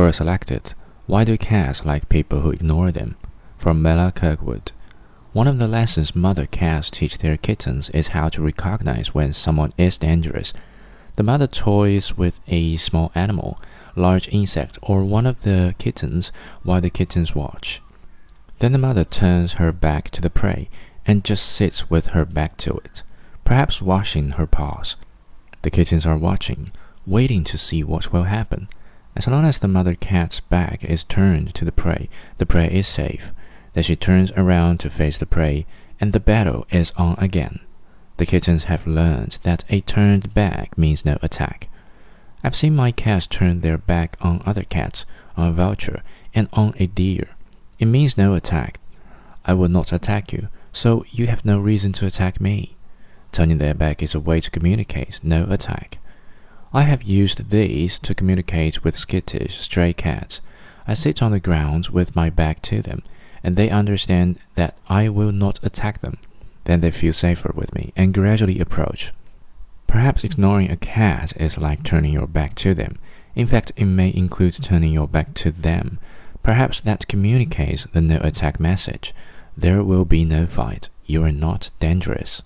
Quora selected Why do cats like people who ignore them? from Mela Kirkwood. One of the lessons mother cats teach their kittens is how to recognize when someone is dangerous. The mother toys with a small animal, large insect, or one of the kittens while the kittens watch. Then the mother turns her back to the prey and just sits with her back to it, perhaps washing her paws. The kittens are watching, waiting to see what will happen. As long as the mother cat's back is turned to the prey, the prey is safe. Then she turns around to face the prey, and the battle is on again. The kittens have learned that a turned back means no attack. I've seen my cats turn their back on other cats, on a vulture, and on a deer. It means no attack. I will not attack you, so you have no reason to attack me. Turning their back is a way to communicate, no attack. I have used these to communicate with skittish stray cats. I sit on the ground with my back to them, and they understand that I will not attack them. Then they feel safer with me and gradually approach. Perhaps ignoring a cat is like turning your back to them. In fact, it may include turning your back to them. Perhaps that communicates the no attack message. There will be no fight. You are not dangerous.